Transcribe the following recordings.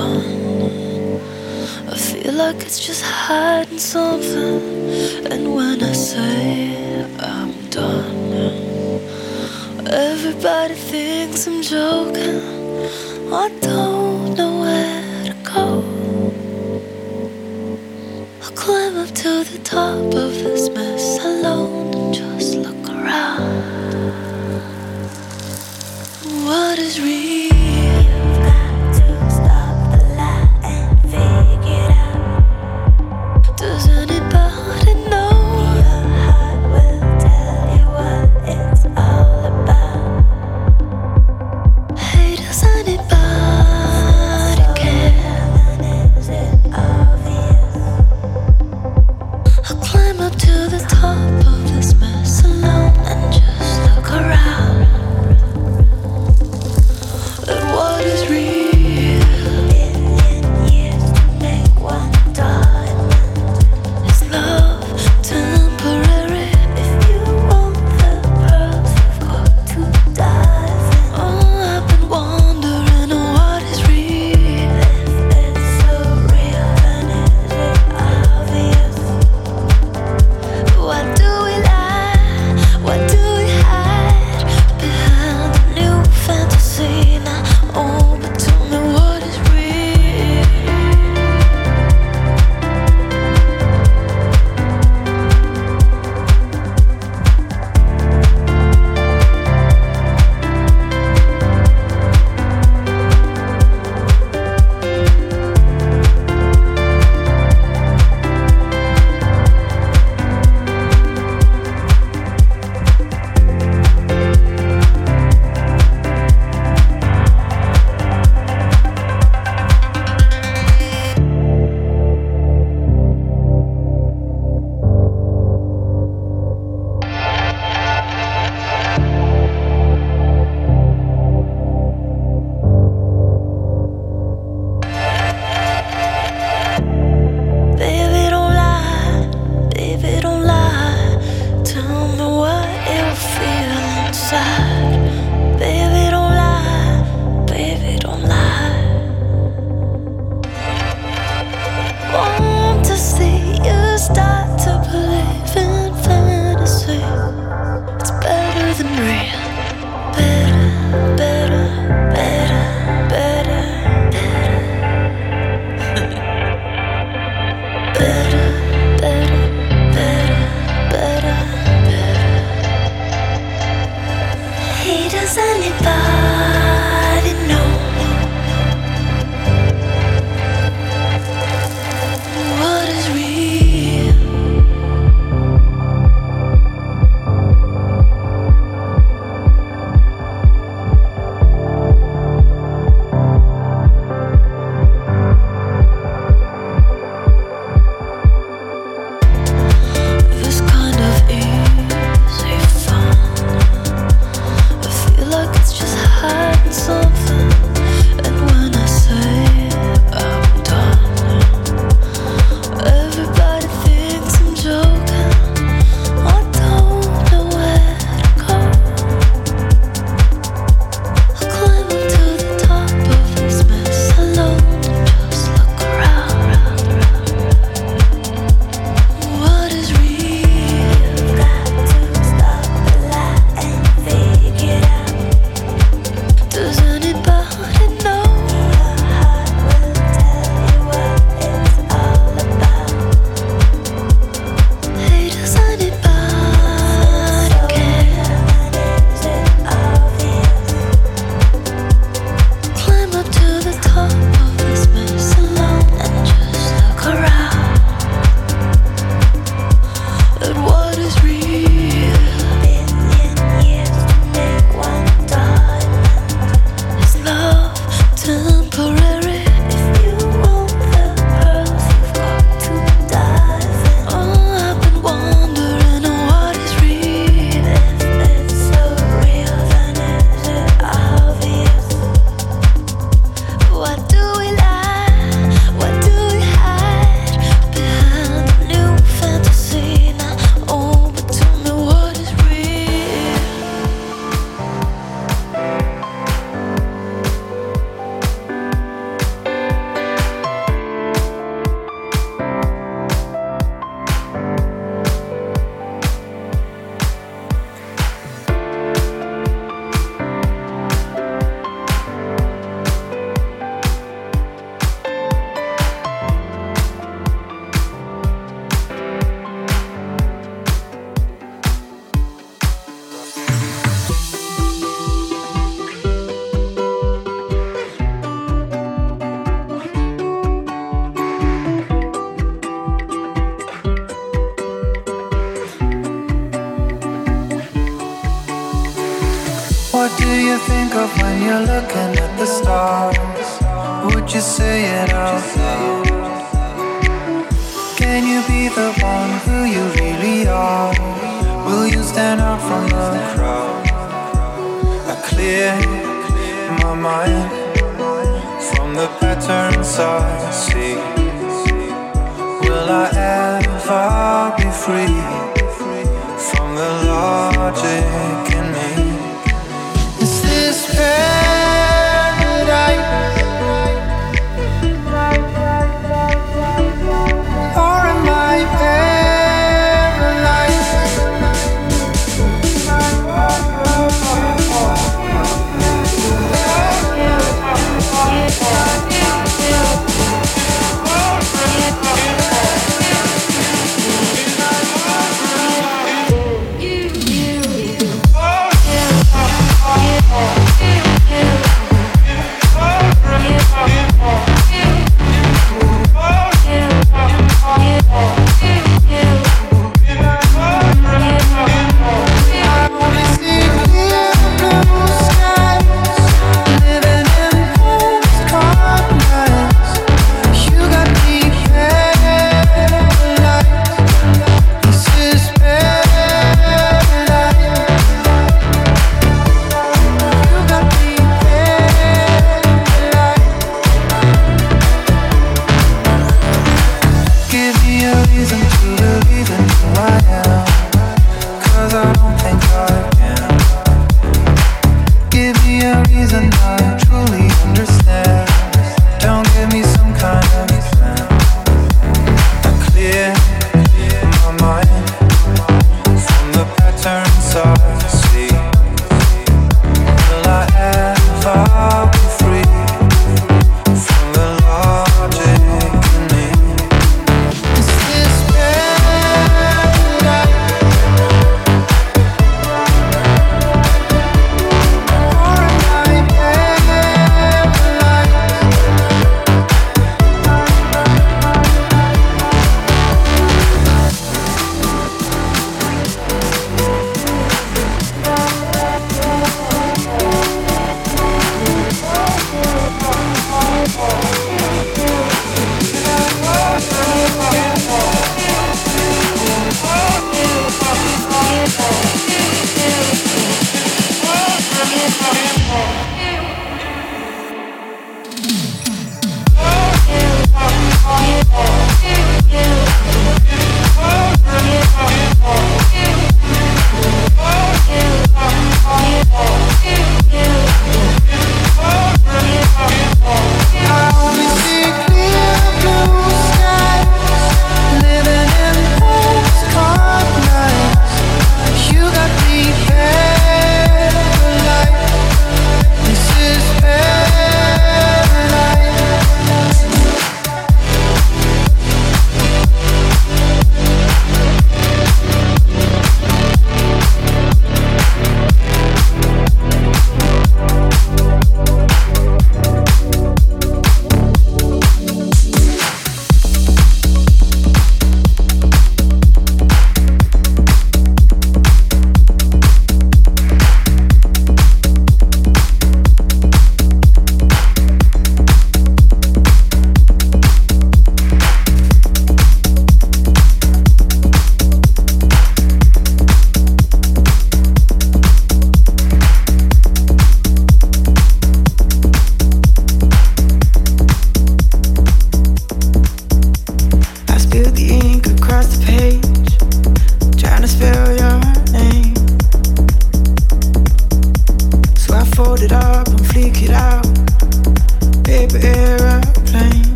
fun. I feel like it's just hiding something. And when I say I'm done, everybody thinks I'm joking. I don't know where to go. I'll climb up to the top of this mess alone and just look around. What is real?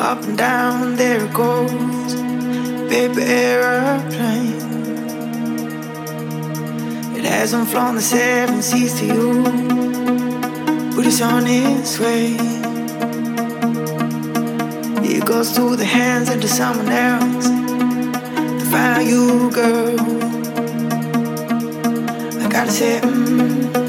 Up and down, there it goes, paper aeroplane. It hasn't flown the seven seas to you, but it's on its way. It goes through the hands into someone else to find you, girl. I gotta say, mm,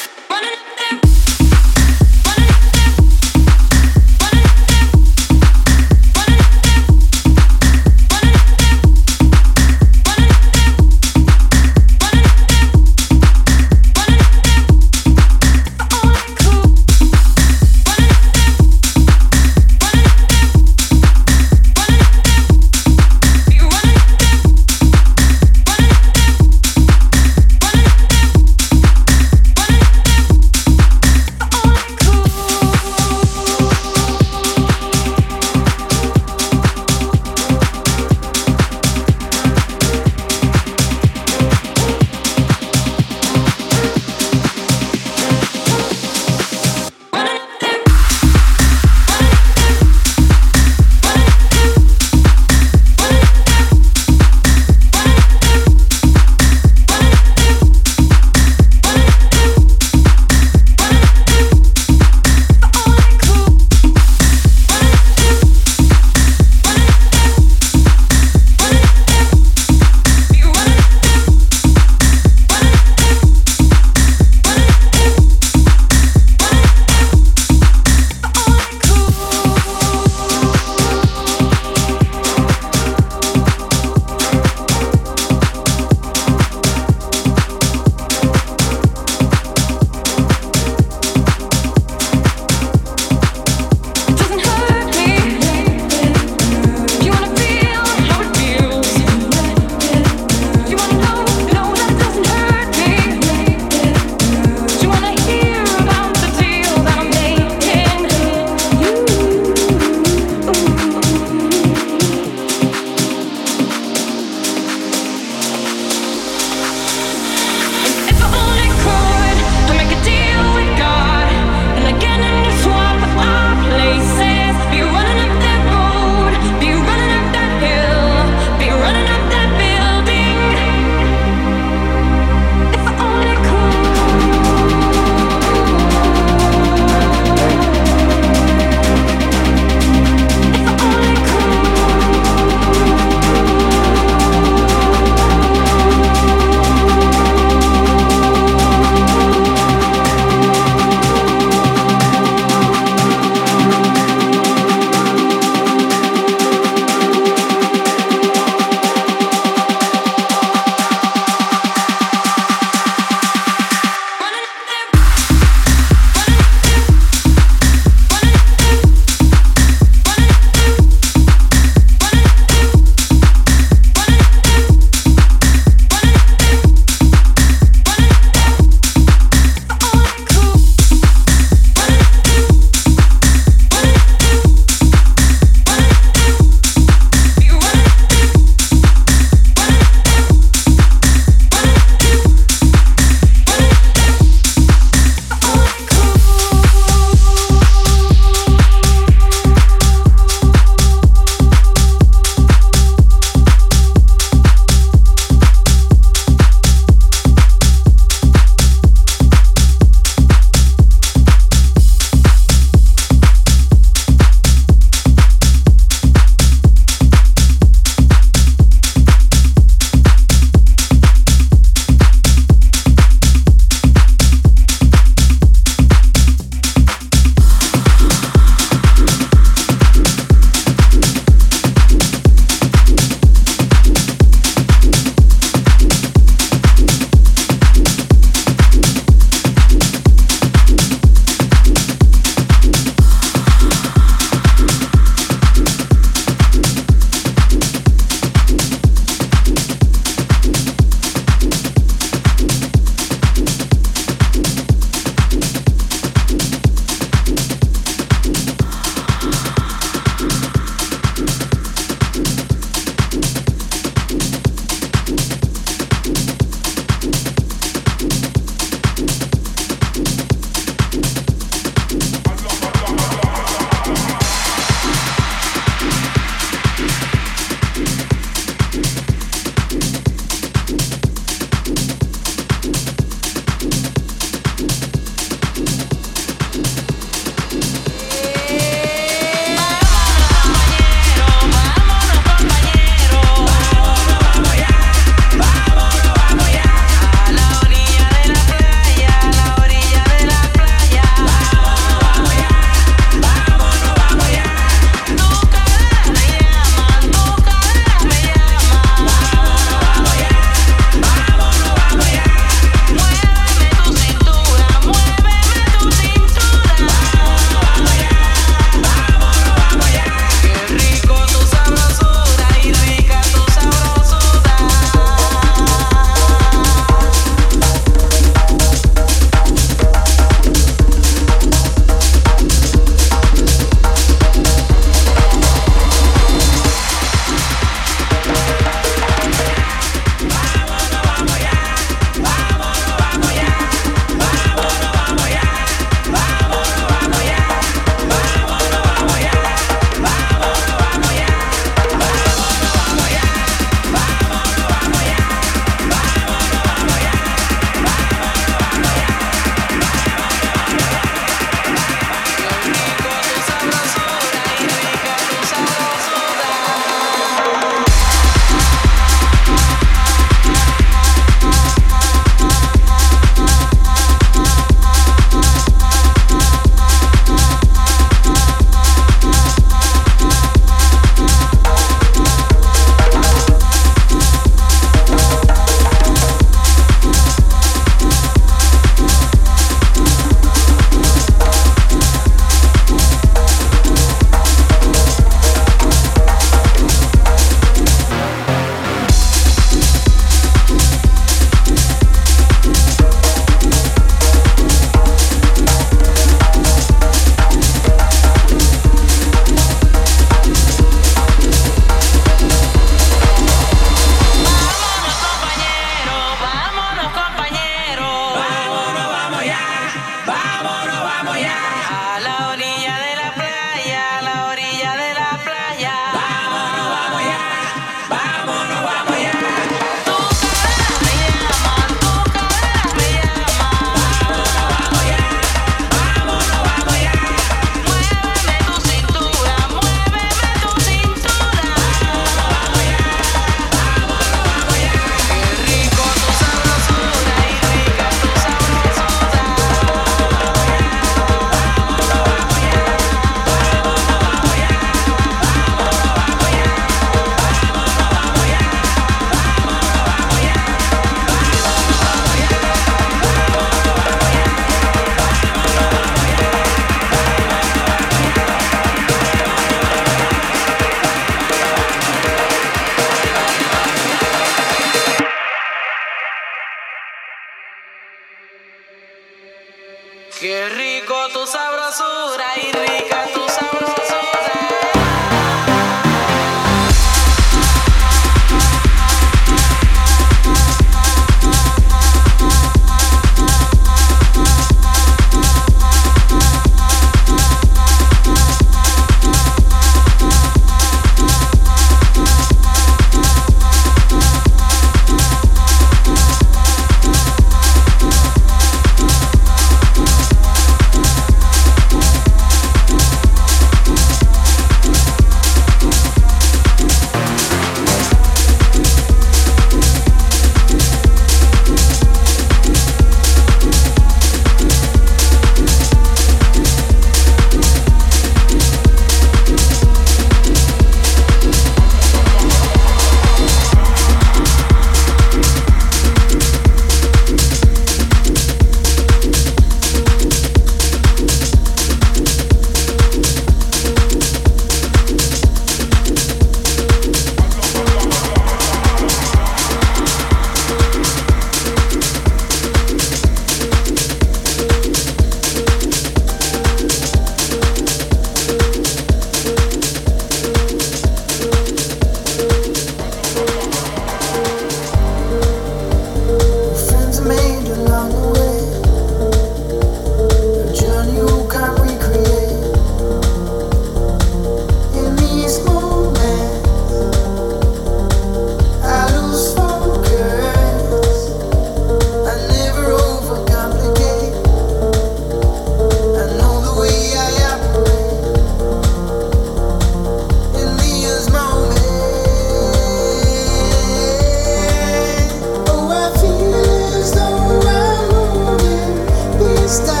stop.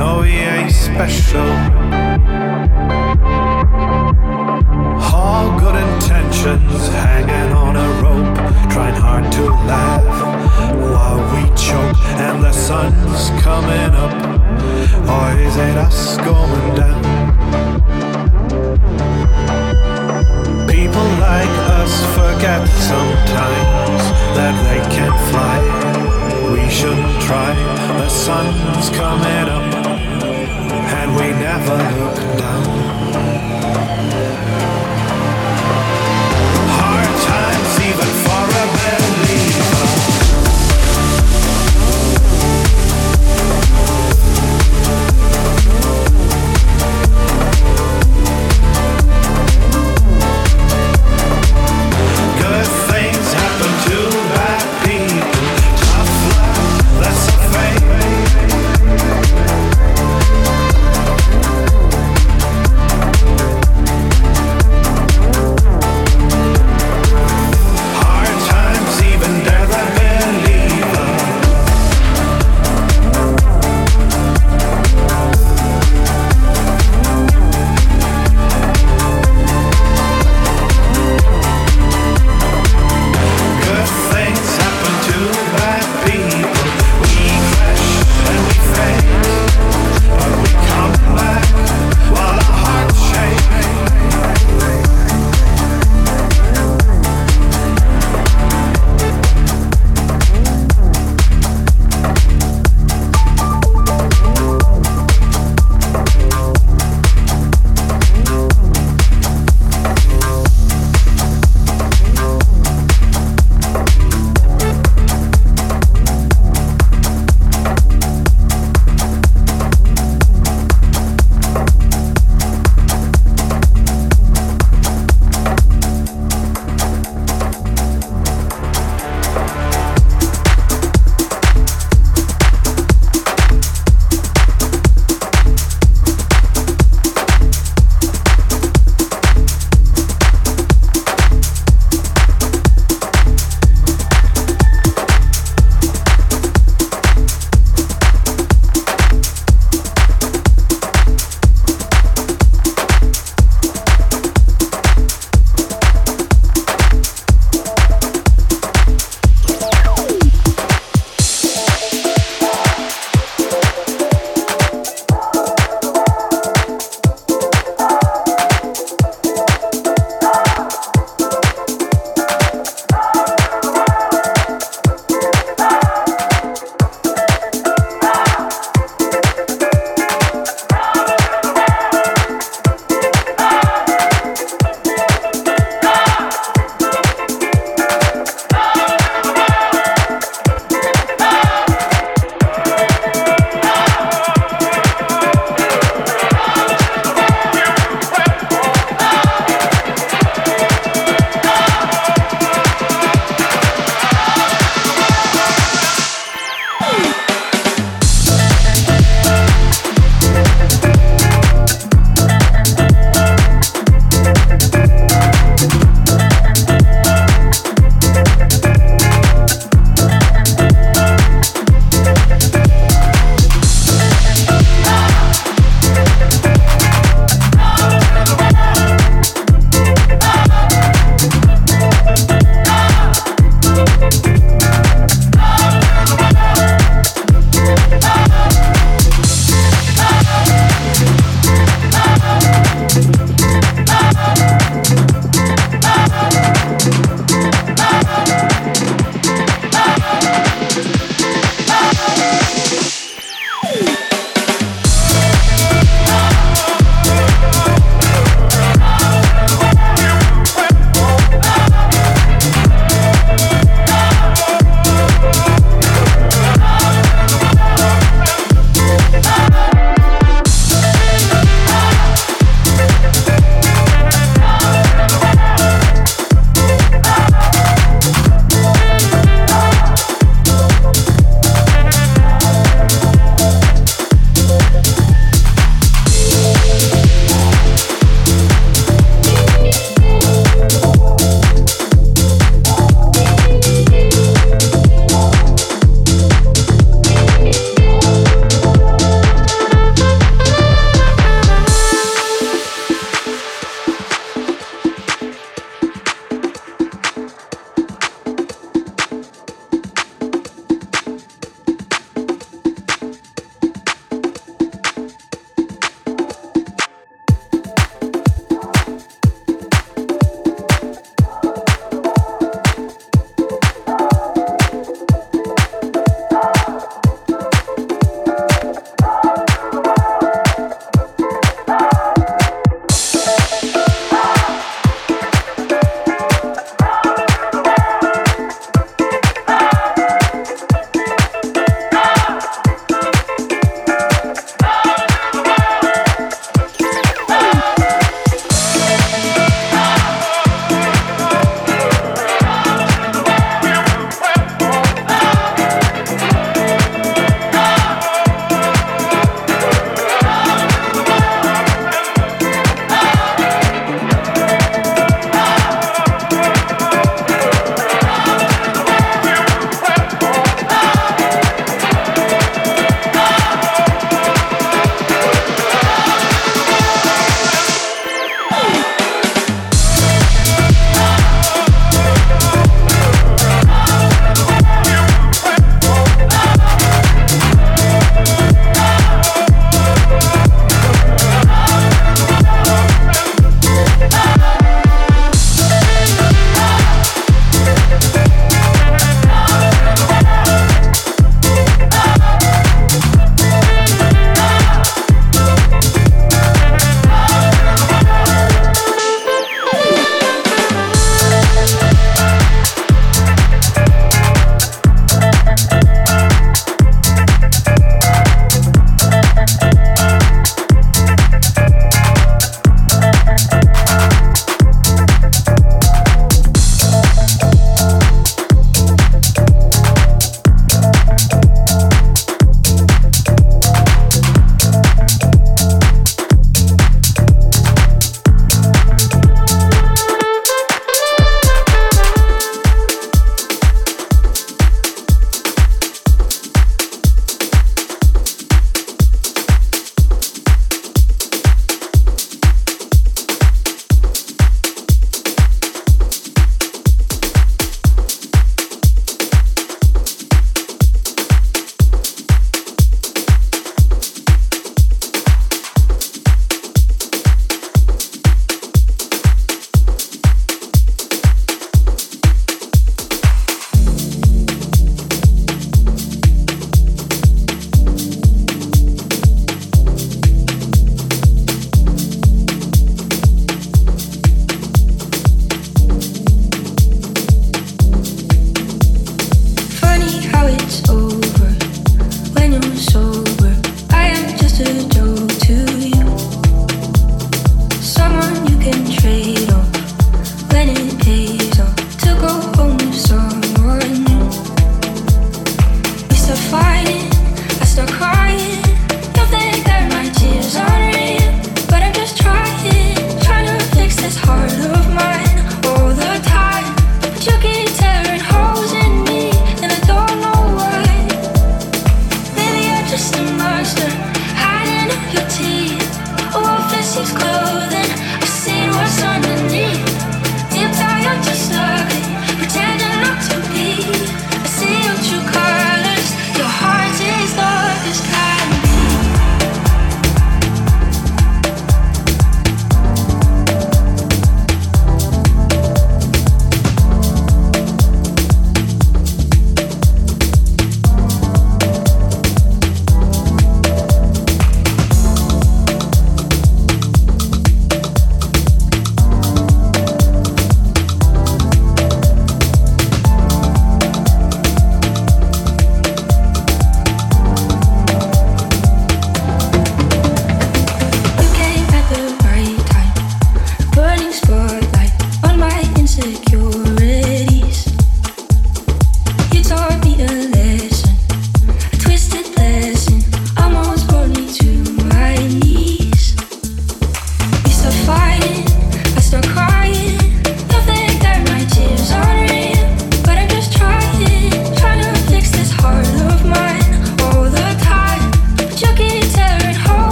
No, we ain't special. All good intentions hanging on a rope, trying hard to laugh while we choke, and the sun's coming up. Or is it us going down? People like us forget sometimes that they can fly. We shouldn't try, the sun's coming up, and we never look down.